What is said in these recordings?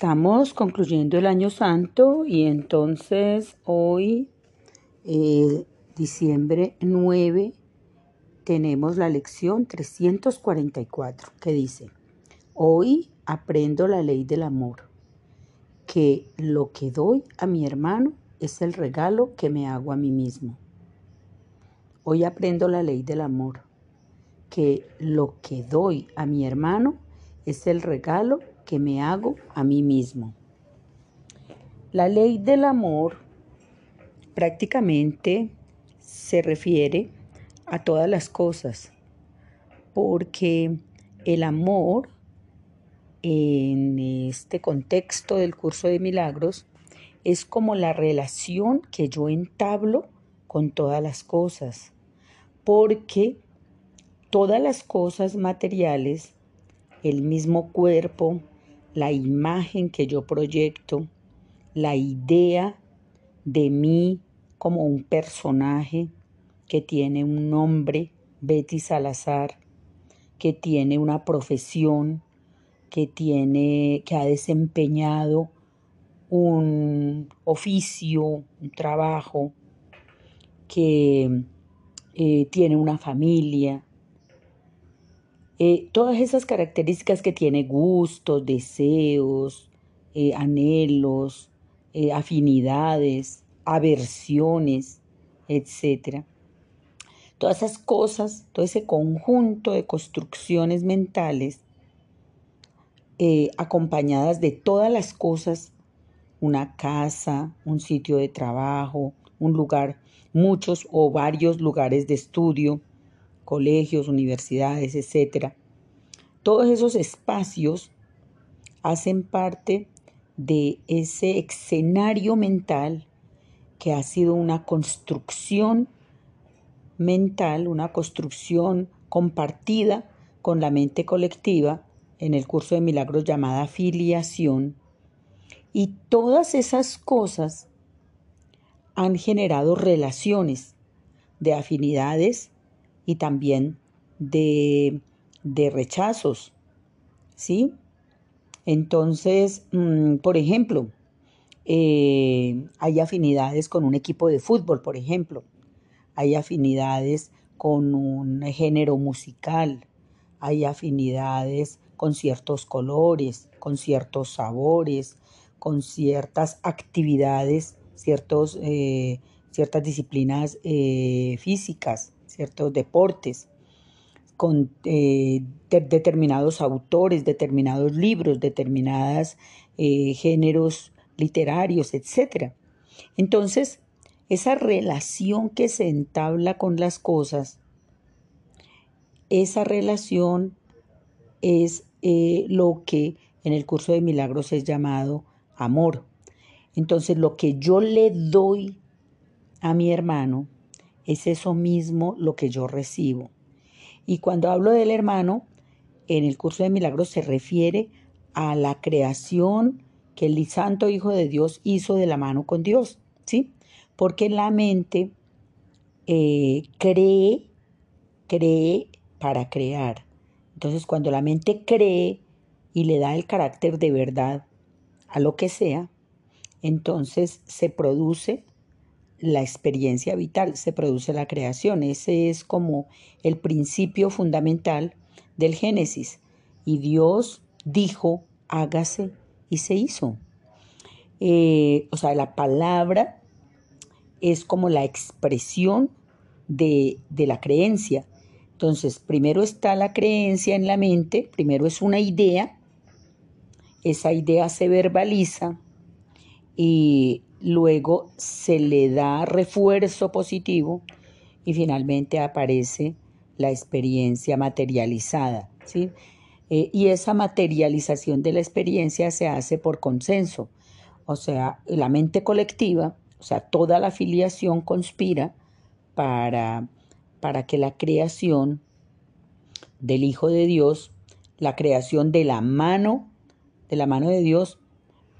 Estamos concluyendo el año santo y entonces hoy, eh, diciembre 9, tenemos la lección 344 que dice, hoy aprendo la ley del amor, que lo que doy a mi hermano es el regalo que me hago a mí mismo. Hoy aprendo la ley del amor, que lo que doy a mi hermano es el regalo que me hago a mí mismo. La ley del amor prácticamente se refiere a todas las cosas, porque el amor en este contexto del curso de milagros es como la relación que yo entablo con todas las cosas, porque todas las cosas materiales, el mismo cuerpo, la imagen que yo proyecto, la idea de mí como un personaje que tiene un nombre, Betty Salazar, que tiene una profesión, que tiene, que ha desempeñado un oficio, un trabajo, que eh, tiene una familia, eh, todas esas características que tiene gustos, deseos, eh, anhelos, eh, afinidades, aversiones, etc. Todas esas cosas, todo ese conjunto de construcciones mentales acompañadas de todas las cosas, una casa, un sitio de trabajo, un lugar, muchos o varios lugares de estudio, colegios, universidades, etc. Todos esos espacios hacen parte de ese escenario mental que ha sido una construcción mental, una construcción compartida con la mente colectiva en el curso de milagros llamada filiación. Y todas esas cosas han generado relaciones de afinidades y también de, rechazos, ¿sí? Entonces, mm, por ejemplo, eh, hay afinidades con un equipo de fútbol, por ejemplo, hay afinidades con un género musical, hay afinidades con ciertos colores, con ciertos sabores, con ciertas actividades, eh, ciertas disciplinas eh, físicas ciertos deportes, con eh, determinados autores, determinados libros, determinados eh, géneros literarios, etc. Entonces, esa relación que se entabla con las cosas, esa relación es eh, lo que en el curso de milagros es llamado amor. Entonces, lo que yo le doy a mi hermano, es eso mismo lo que yo recibo. Y cuando hablo del hermano, en el curso de milagros se refiere a la creación que el Santo Hijo de Dios hizo de la mano con Dios, ¿sí? Porque la mente eh, cree, cree para crear. Entonces, cuando la mente cree y le da el carácter de verdad a lo que sea, entonces se produce la experiencia vital, se produce la creación. Ese es como el principio fundamental del Génesis. Y Dios dijo, hágase y se hizo. Eh, o sea, la palabra es como la expresión de, de la creencia. Entonces, primero está la creencia en la mente, primero es una idea, esa idea se verbaliza y luego se le da refuerzo positivo y finalmente aparece la experiencia materializada. ¿sí? Eh, y esa materialización de la experiencia se hace por consenso, o sea, la mente colectiva, o sea, toda la afiliación conspira para, para que la creación del Hijo de Dios, la creación de la mano, de la mano de Dios,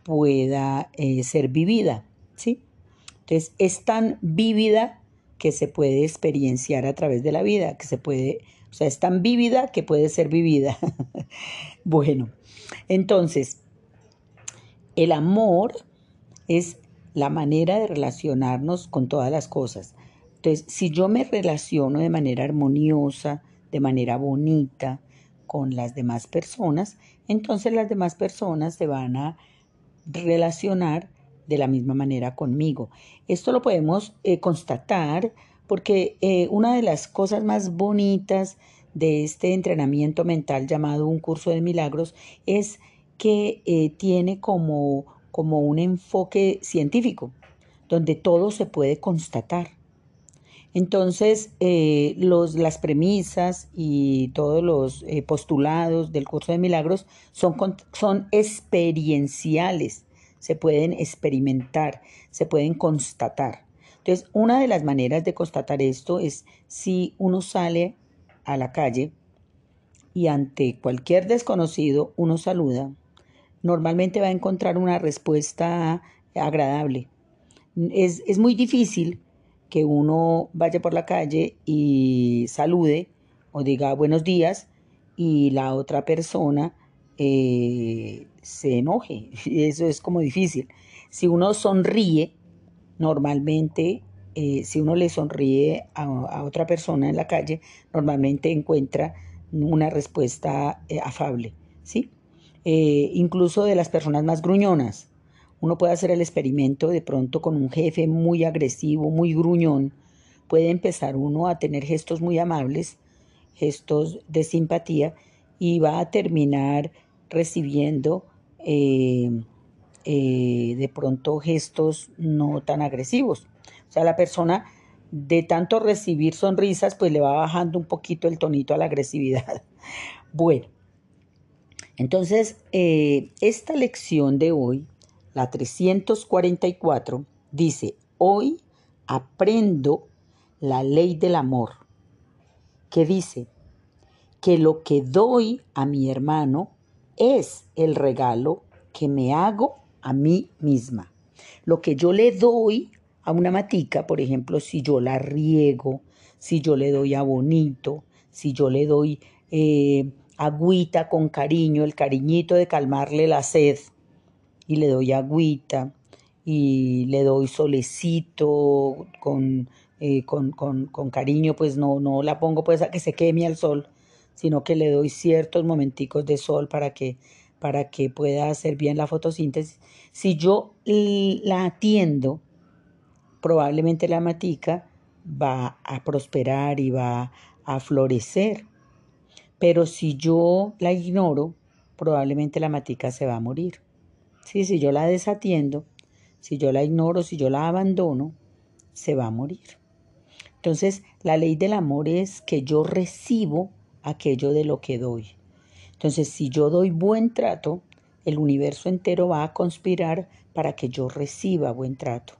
pueda eh, ser vivida. Entonces es tan vívida que se puede experienciar a través de la vida, que se puede, o sea, es tan vívida que puede ser vivida. bueno, entonces, El amor es la manera de relacionarnos con todas las cosas. Entonces, si yo me relaciono de manera armoniosa, de manera bonita con las demás personas, entonces las demás personas se van a relacionar de la misma manera conmigo. Esto lo podemos eh, constatar porque eh, una de las cosas más bonitas de este entrenamiento mental llamado un curso de milagros es que eh, tiene como, como un enfoque científico, donde todo se puede constatar. Entonces, los, las premisas y todos los postulados del curso de milagros son, son experienciales, se pueden experimentar, se pueden constatar. Entonces, una de las maneras de constatar esto es si uno sale a la calle y ante cualquier desconocido uno saluda, normalmente va a encontrar una respuesta agradable. Es, es muy difícil que uno vaya por la calle y salude o diga buenos días y la otra persona eh, se enoje. Eso es como difícil. Si uno sonríe, normalmente, eh, si uno le sonríe a, otra persona en la calle, normalmente encuentra una respuesta eh, afable, ¿sí? incluso de las personas más gruñonas. Uno puede hacer el experimento de pronto con un jefe muy agresivo, muy gruñón. Puede empezar uno a tener gestos muy amables, gestos de simpatía y va a terminar recibiendo eh, eh, de pronto gestos no tan agresivos. O sea, la persona de tanto recibir sonrisas, pues le va bajando un poquito el tonito a la agresividad. Bueno, entonces, eh, esta lección de hoy la 344, dice, hoy aprendo la ley del amor, que dice que lo que doy a mi hermano es el regalo que me hago a mí misma. Lo que yo le doy a una matica, por ejemplo, si yo la riego, si yo le doy a bonito, si yo le doy eh, agüita con cariño, el cariñito de calmarle la sed, y le doy agüita y le doy solecito eh, con, con, cariño, pues no, no la pongo pues a que se queme al sol, sino que le doy ciertos momenticos de sol para que, para que pueda hacer bien la fotosíntesis. Si yo la atiendo, probablemente la matica va a prosperar y va a florecer. Pero si yo la ignoro, probablemente la matica se va a morir. Sí, si yo la desatiendo, si yo la ignoro, si yo la abandono, se va a morir. Entonces, la ley del amor es que yo recibo aquello de lo que doy. Entonces, si yo doy buen trato, el universo entero va a conspirar para que yo reciba buen trato.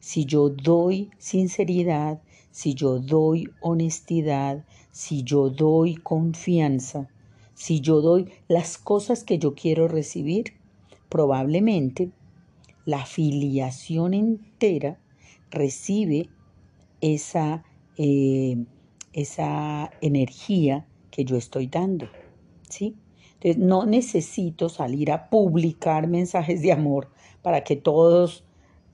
Si yo doy sinceridad, si yo doy honestidad, si yo doy confianza, si yo doy las cosas que yo quiero recibir, probablemente la filiación entera recibe esa, eh, esa energía que yo estoy dando. ¿sí? Entonces, no necesito salir a publicar mensajes de amor para que todos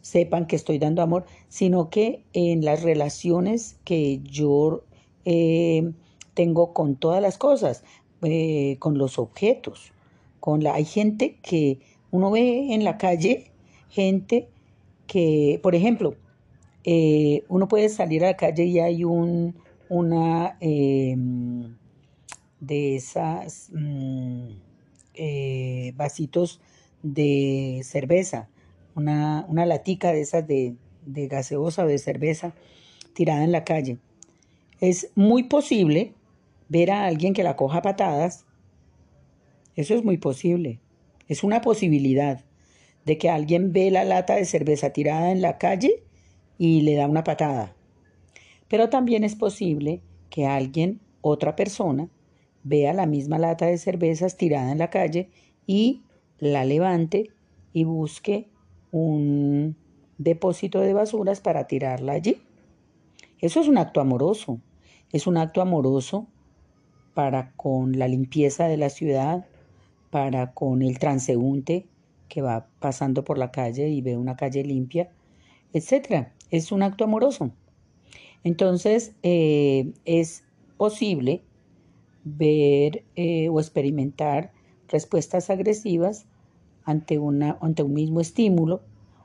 sepan que estoy dando amor, sino que en las relaciones que yo eh, tengo con todas las cosas, eh, con los objetos, con la, hay gente que uno ve en la calle gente que, por ejemplo, eh, uno puede salir a la calle y hay un, una em, de esas mm, eh, vasitos de cerveza, una, una latica de esas de, de gaseosa o de cerveza tirada en la calle. Es muy posible ver a alguien que la coja patadas. Eso es muy posible. Es una posibilidad de que alguien ve la lata de cerveza tirada en la calle y le da una patada. Pero también es posible que alguien, otra persona, vea la misma lata de cervezas tirada en la calle y la levante y busque un depósito de basuras para tirarla allí. Eso es un acto amoroso. Es un acto amoroso para con la limpieza de la ciudad, para con el transeúnte que va pasando por la calle y ve una calle limpia, etc. Es un acto amoroso. Entonces, eh, es posible ver eh, o experimentar respuestas agresivas ante, una, ante un mismo estímulo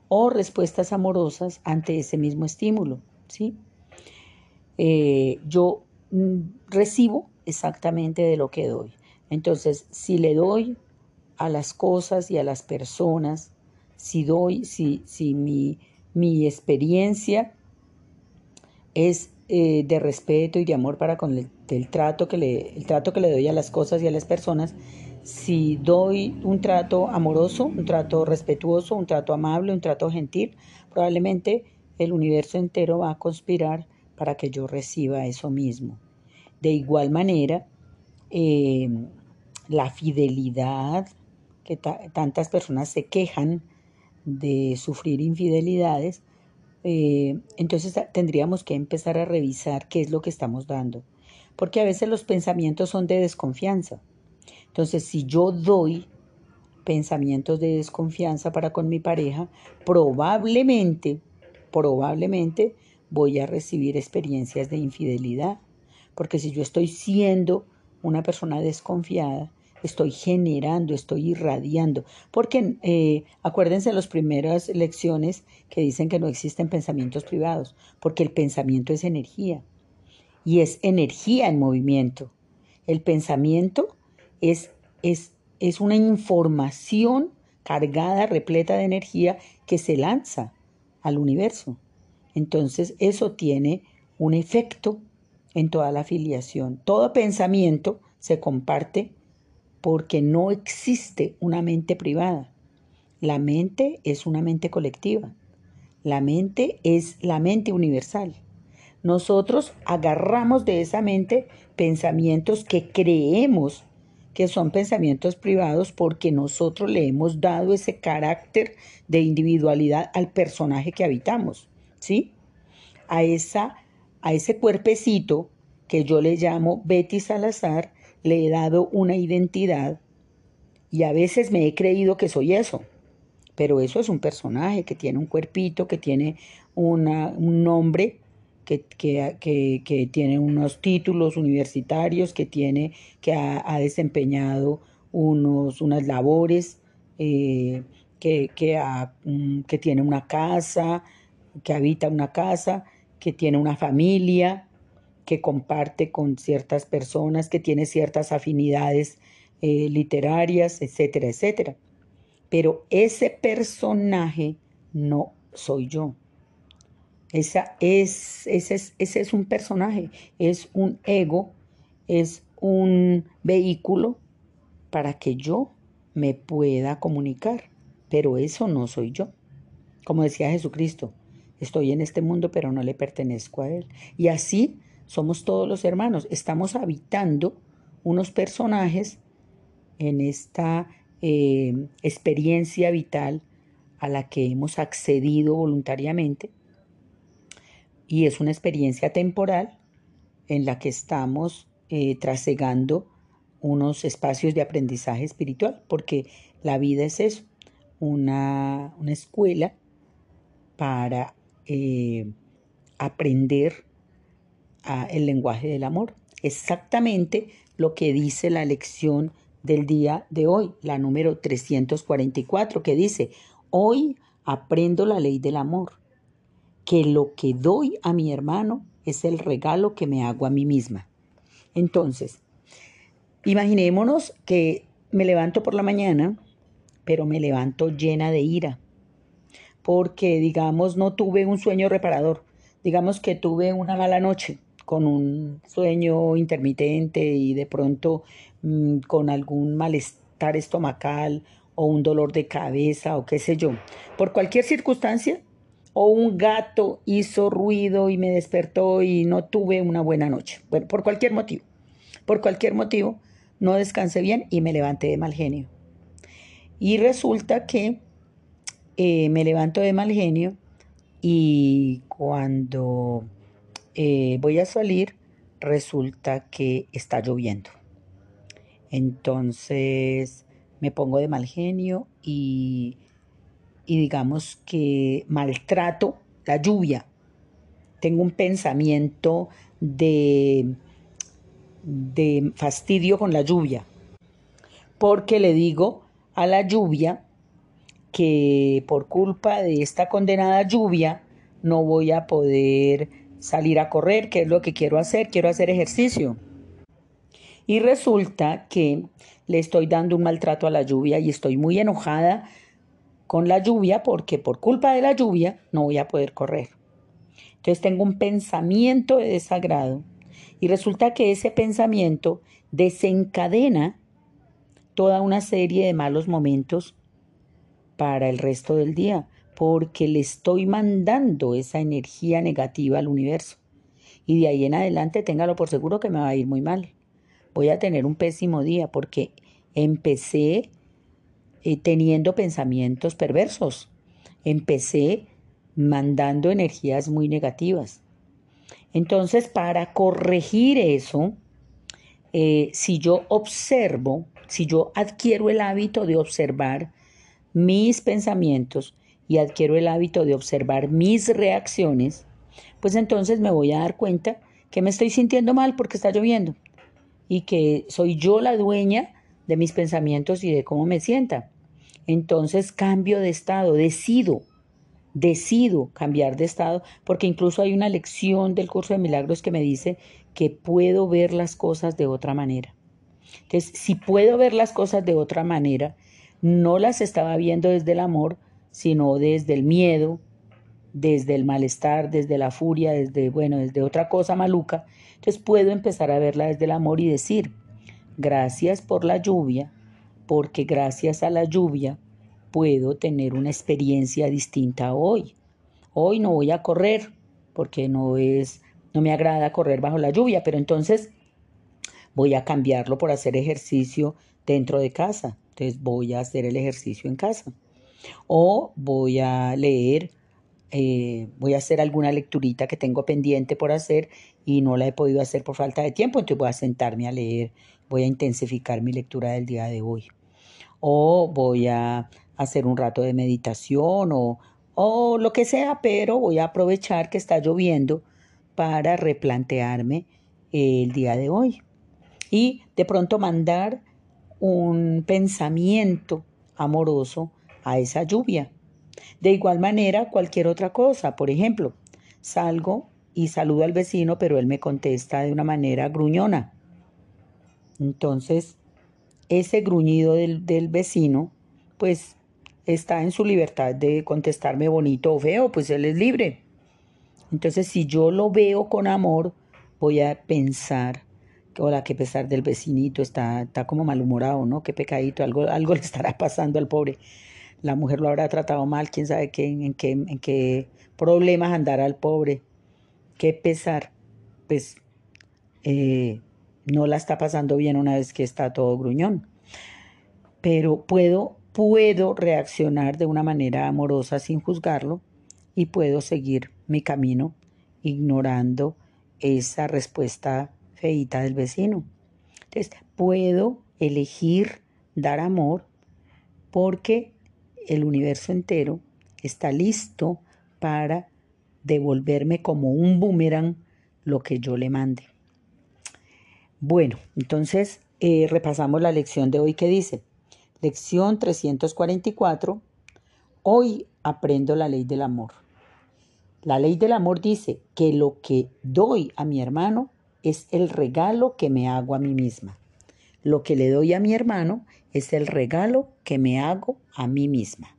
o respuestas amorosas ante ese mismo estímulo. ¿sí? Eh, yo mm, recibo exactamente de lo que doy. Entonces, si le doy a las cosas y a las personas, si doy, si, si mi, mi experiencia es eh, de respeto y de amor para con el, trato que le, el trato que le doy a las cosas y a las personas, si doy un trato amoroso, un trato respetuoso, un trato amable, un trato gentil, probablemente el universo entero va a conspirar para que yo reciba eso mismo. De igual manera, eh, la fidelidad, que tantas personas se quejan de sufrir infidelidades, eh, entonces tendríamos que empezar a revisar qué es lo que estamos dando, porque a veces los pensamientos son de desconfianza. Entonces, si yo doy pensamientos de desconfianza para con mi pareja, probablemente, probablemente voy a recibir experiencias de infidelidad, porque si yo estoy siendo una persona desconfiada, estoy generando, estoy irradiando. Porque eh, acuérdense de las primeras lecciones que dicen que no existen pensamientos privados, porque el pensamiento es energía y es energía en movimiento. El pensamiento es, es, es una información cargada, repleta de energía que se lanza al universo. Entonces eso tiene un efecto en toda la afiliación. Todo pensamiento se comparte porque no existe una mente privada. La mente es una mente colectiva. La mente es la mente universal. Nosotros agarramos de esa mente pensamientos que creemos que son pensamientos privados porque nosotros le hemos dado ese carácter de individualidad al personaje que habitamos, ¿sí? A, esa, a ese cuerpecito que yo le llamo Betty Salazar, le he dado una identidad y a veces me he creído que soy eso, pero eso es un personaje que tiene un cuerpito, que tiene un nombre, que, que, tiene unos títulos universitarios, que, tiene, que ha, desempeñado unos, unas labores, eh, que, mm, que tiene una casa, que habita una casa, que tiene una familia, que comparte con ciertas personas, que tiene ciertas afinidades eh, literarias, etcétera, etcétera. Pero ese personaje no soy yo. Esa es, ese, es, ese es un personaje, es un ego, es un vehículo para que yo me pueda comunicar. Pero eso no soy yo. Como decía Jesucristo, estoy en este mundo pero no le pertenezco a él. Y así somos todos los hermanos, estamos habitando unos personajes en esta eh, experiencia vital a la que hemos accedido voluntariamente. Y es una experiencia temporal en la que estamos eh, trasegando unos espacios de aprendizaje espiritual, porque la vida es eso, una, escuela para eh, aprender el lenguaje del amor. Exactamente lo que dice la lección del día de hoy, la número 344, que dice, hoy aprendo la ley del amor, que lo que doy a mi hermano es el regalo que me hago a mí misma. Entonces, imaginémonos que me levanto por la mañana, pero me levanto llena de ira, porque digamos no tuve un sueño reparador, digamos que tuve una mala noche, con un sueño intermitente y de pronto mm, con algún malestar estomacal o un dolor de cabeza o qué sé yo, por cualquier circunstancia, o un gato hizo ruido y me despertó y no tuve una buena noche. Bueno, por cualquier motivo. Por cualquier motivo, no descansé bien y me levanté de mal genio. Y resulta que eh, me levanto de mal genio y cuando eh, voy a salir, resulta que está lloviendo. Entonces me pongo de mal genio y, y digamos que maltrato la lluvia. Tengo un pensamiento de, de fastidio con la lluvia, porque le digo a la lluvia que por culpa de esta condenada lluvia no voy a poder salir a correr, que es lo que quiero hacer, quiero hacer ejercicio. Y resulta que le estoy dando un maltrato a la lluvia y estoy muy enojada con la lluvia porque por culpa de la lluvia no voy a poder correr. Entonces tengo un pensamiento de desagrado y resulta que ese pensamiento desencadena toda una serie de malos momentos para el resto del día, porque le estoy mandando esa energía negativa al universo. Y de ahí en adelante téngalo por seguro que me va a ir muy mal. Voy a tener un pésimo día porque empecé eh, teniendo pensamientos perversos. Empecé mandando energías muy negativas. Entonces, para corregir eso, eh, si yo observo, si yo adquiero el hábito de observar mis pensamientos y adquiero el hábito de observar mis reacciones, pues entonces me voy a dar cuenta que me estoy sintiendo mal porque está lloviendo y que soy yo la dueña de mis pensamientos y de cómo me sienta. Entonces cambio de estado, decido, decido cambiar de estado, porque incluso hay una lección del curso de milagros que me dice que puedo ver las cosas de otra manera. Entonces, si puedo ver las cosas de otra manera, no las estaba viendo desde el amor, sino desde el miedo, desde el malestar, desde la furia, desde, bueno, desde otra cosa maluca. Entonces puedo empezar a verla desde el amor y decir, gracias por la lluvia, porque gracias a la lluvia puedo tener una experiencia distinta hoy. Hoy no voy a correr porque no es no me agrada correr bajo la lluvia, pero entonces voy a cambiarlo por hacer ejercicio dentro de casa. Entonces voy a hacer el ejercicio en casa. O voy a leer, eh, voy a hacer alguna lecturita que tengo pendiente por hacer y no la he podido hacer por falta de tiempo, entonces voy a sentarme a leer, voy a intensificar mi lectura del día de hoy. O voy a hacer un rato de meditación o, o lo que sea, pero voy a aprovechar que está lloviendo para replantearme el día de hoy. Y de pronto mandar un pensamiento amoroso a esa lluvia. De igual manera, cualquier otra cosa. Por ejemplo, salgo y saludo al vecino, pero él me contesta de una manera gruñona. Entonces, ese gruñido del, del, vecino, pues está en su libertad de contestarme bonito o feo, pues él es libre. Entonces, si yo lo veo con amor, voy a pensar hola, qué pesar del vecinito, está, está como malhumorado, ¿no? Qué pecadito, algo, algo le estará pasando al pobre. La mujer lo habrá tratado mal, quién sabe qué, en, qué, problemas andará el pobre. Qué pesar. Pues eh, no la está pasando bien una vez que está todo gruñón. Pero puedo, puedo reaccionar de una manera amorosa sin juzgarlo y puedo seguir mi camino ignorando esa respuesta del vecino. Entonces, puedo elegir dar amor porque el universo entero está listo para devolverme como un boomerang lo que yo le mande. Bueno, entonces eh, repasamos la lección de hoy que dice, lección 344, hoy aprendo la ley del amor. La ley del amor dice que lo que doy a mi hermano es el regalo que me hago a mí misma. Lo que le doy a mi hermano es el regalo que me hago a mí misma.